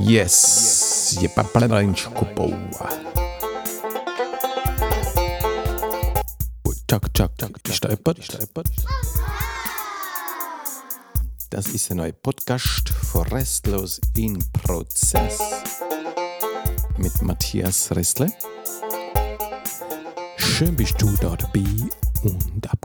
Yes, je chuck, ist da jemand? Ist da jemand? Das ist ein neuer Podcast von Restlos in Prozess mit Matthias Restle. Schön bist du da dabei und ab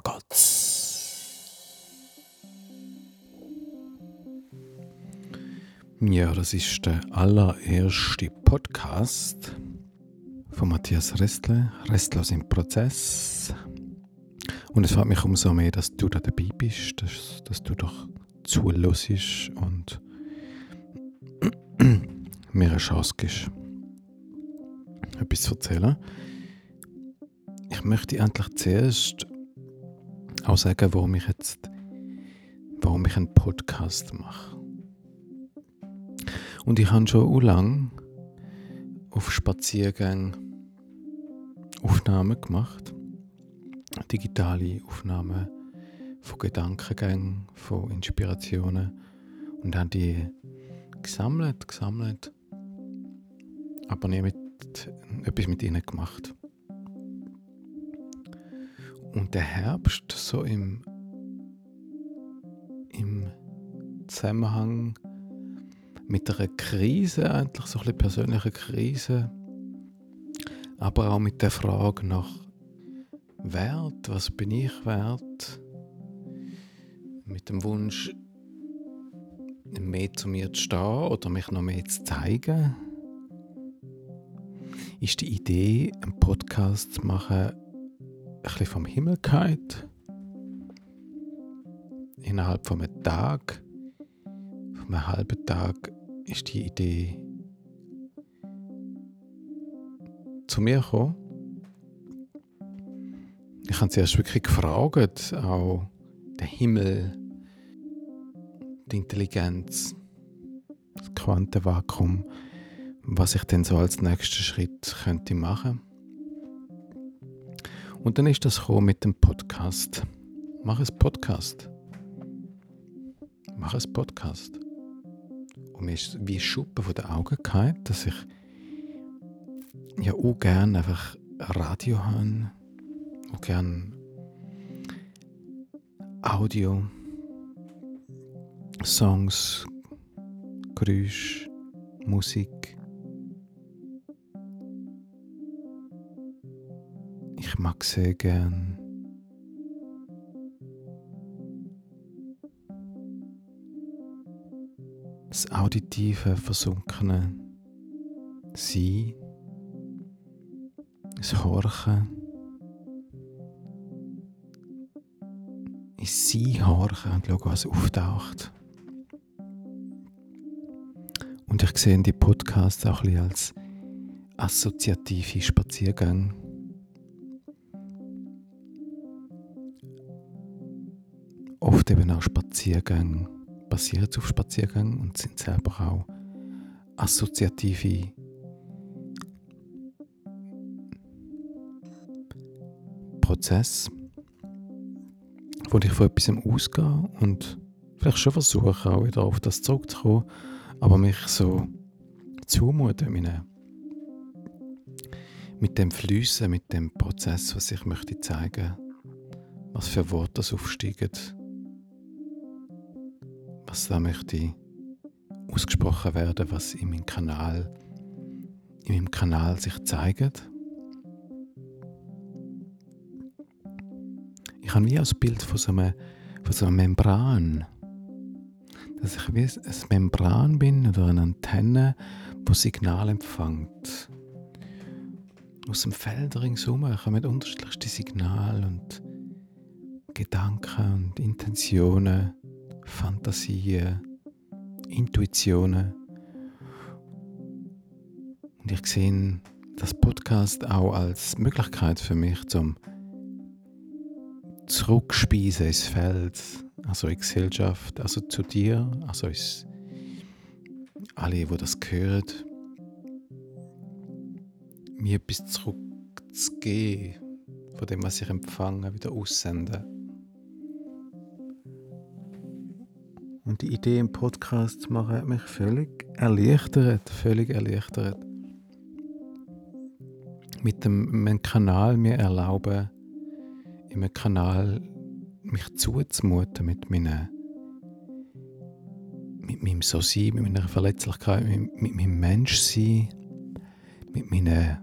Ja, das ist der allererste Podcast von Matthias Restle, Restlos im Prozess. Und es freut mich umso mehr, dass du da dabei bist, dass, dass du doch zuhörst und mir eine Chance gibst, etwas zu erzählen. Ich möchte endlich zuerst auch sagen, warum ich jetzt warum ich einen Podcast mache. Und ich habe schon lange auf Spaziergängen Aufnahmen gemacht. Digitale Aufnahmen von Gedankengängen, von Inspirationen. Und habe die gesammelt, gesammelt. Aber nie mit, etwas mit ihnen gemacht. Und der Herbst, so im, im Zusammenhang mit einer Krise, eigentlich so eine persönliche Krise, aber auch mit der Frage nach Wert, was bin ich wert, mit dem Wunsch, mehr zu mir zu stehen oder mich noch mehr zu zeigen, ist die Idee, einen Podcast zu machen, ein bisschen vom Himmel gehalten. Innerhalb von einem Tag, von einem halben Tag, ist die Idee zu mir gekommen. Ich habe zuerst wirklich gefragt, auch der Himmel, die Intelligenz, das Quantenvakuum, was ich denn so als nächsten Schritt könnte machen. Und dann ist das mit dem Podcast. Mach es Podcast. Mach es Podcast. Und mir ist wie Schuppen von den Augen gehabt, dass ich ja auch gerne einfach Radio habe, auch gerne Audio, Songs, Geräusche, Musik. Ich mag sehr gerne auditive, versunkene Sein, das Horchen, ins Sein horchen und schauen, was auftaucht. Und ich sehe die Podcasts auch ein als assoziative Spaziergänge. Oft eben auch Spaziergänge Spaziergängen und sind selber auch assoziative Prozesse, wo ich von etwas ausgehe und vielleicht schon versuche, auch wieder auf das zurückzukommen, aber mich so zumuten mit dem Flüssen, mit dem Prozess, was ich möchte zeigen, was für Worte das aufsteigen was da möchte ausgesprochen werden, was in meinem Kanal, in meinem Kanal sich zeigt. Ich habe wie ein Bild von so einer, von so einer Membran, dass ich wie ein Membran bin oder eine Antenne, wo Signal empfängt. Aus dem Feld ringsum kommen unterschiedlichste Signale und Gedanken und Intentionen Fantasien, Intuitionen. Und ich sehe das Podcast auch als Möglichkeit für mich zum Zurückspeisen ins Feld, also in Gesellschaft, also zu dir, also ins alle, die das hören, mir etwas zurückzugeben von dem, was ich empfange, wieder aussenden. Und die Idee im Podcast zu machen, hat mich völlig erleichtert, völlig erleichtert. Mit dem einem Kanal mir erlauben, in einem Kanal mich zuzumuten mit meinen mit meinem So-Sein, mit meiner Verletzlichkeit, mit, mit meinem Menschsein, mit meinen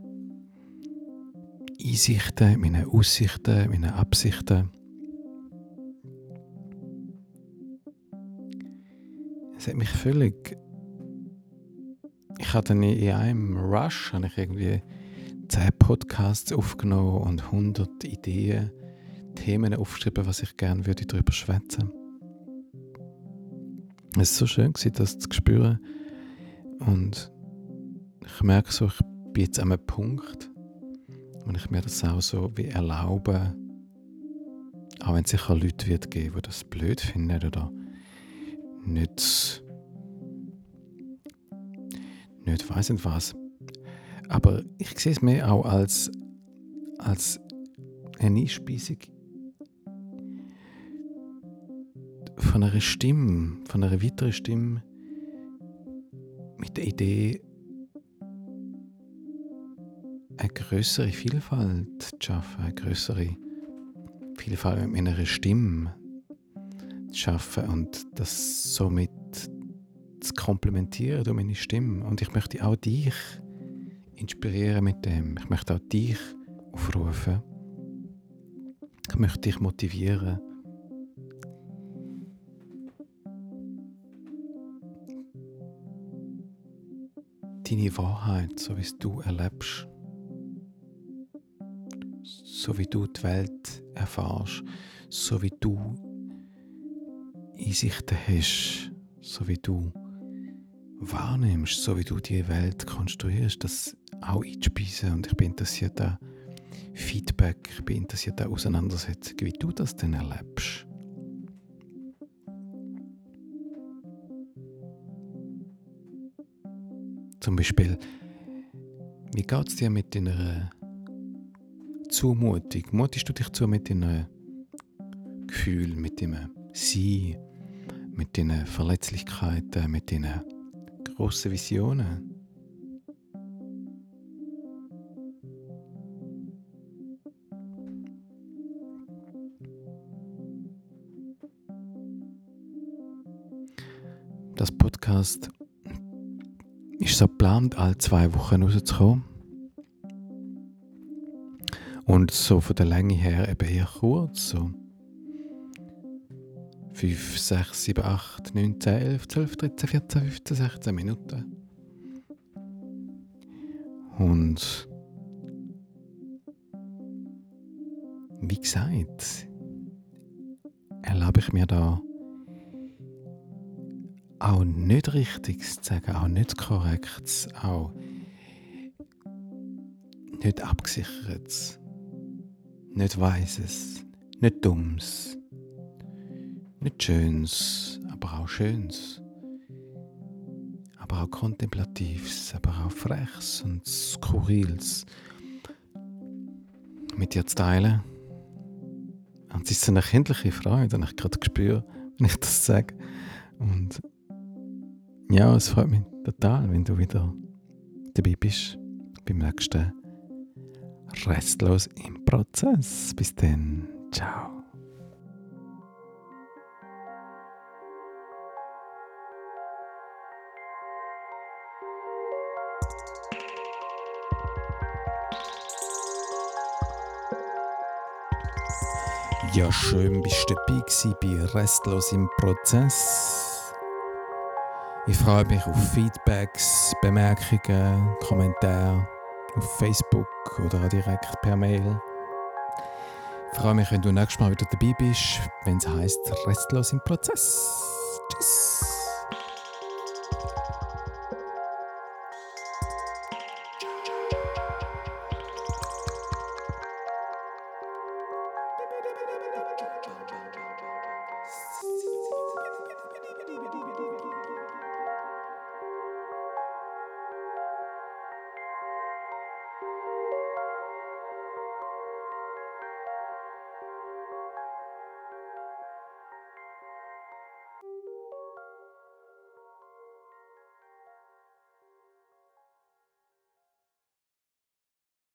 Einsichten, meinen Aussichten, meinen Absichten. Es hat mich völlig. Ich hatte in einem Rush habe ich irgendwie 10 Podcasts aufgenommen und 100 Ideen, Themen aufgeschrieben, was ich gerne würde darüber schwätzen. Es war so schön, das zu spüren. Und ich merke so, ich bin jetzt an einem Punkt, wo ich mir das auch so wie erlaube, auch wenn es sicher Leute wird geben, die das blöd finden oder nicht, nicht weiss nicht was. Aber ich sehe es mehr auch als, als eine Einspeisung von einer Stimme, von einer weiteren Stimme mit der Idee, eine größere Vielfalt zu schaffen, eine größere Vielfalt mit einer Stimme zu schaffen und das somit zu komplementieren durch meine Stimme. Und ich möchte auch dich inspirieren mit dem. Ich möchte auch dich aufrufen. Ich möchte dich motivieren. Deine Wahrheit, so wie es du erlebst, so wie du die Welt erfährst, so wie du Einsichten hast, so wie du wahrnimmst, so wie du die Welt konstruierst, das auch einzuspeisen. Und ich bin interessiert an Feedback, ich bin interessiert an Auseinandersetzungen, wie du das denn erlebst. Zum Beispiel, wie geht es dir mit deiner Zumutung? Mutest du dich zu mit deinem Gefühl, mit deinem Sein, mit deinen Verletzlichkeiten, mit deinen grossen Visionen? Das Podcast ist so geplant, alle zwei Wochen rauszukommen. Und so von der Länge her eben eher kurz, so 5, 6, 7, 8, 9, 10, 11, 12, 13, 14, 15, 16 Minuten. Und wie gesagt, erlaube ich mir da auch nicht Richtiges zu sagen, auch nicht Korrektes, auch nicht Abgesichertes, nicht Weises, nicht Dummes, nicht Schönes, aber auch Schönes, aber auch Kontemplatives, aber auch Frechs und Skurrils mit dir zu teilen. Und es ist eine kindliche Freude, habe ich gerade gespürt, wenn ich das sage. Und ja, es freut mich total, wenn du wieder dabei bist beim nächsten Restlos im Prozess. Bis dann. Ciao. Ja, schön bist du dabei bei Restlos im Prozess. Ich freue mich auf Feedbacks, Bemerkungen, Kommentare auf Facebook oder direkt per Mail. Ich freue mich, wenn du nächstes Mal wieder dabei bist, wenn es heißt Restlos im Prozess.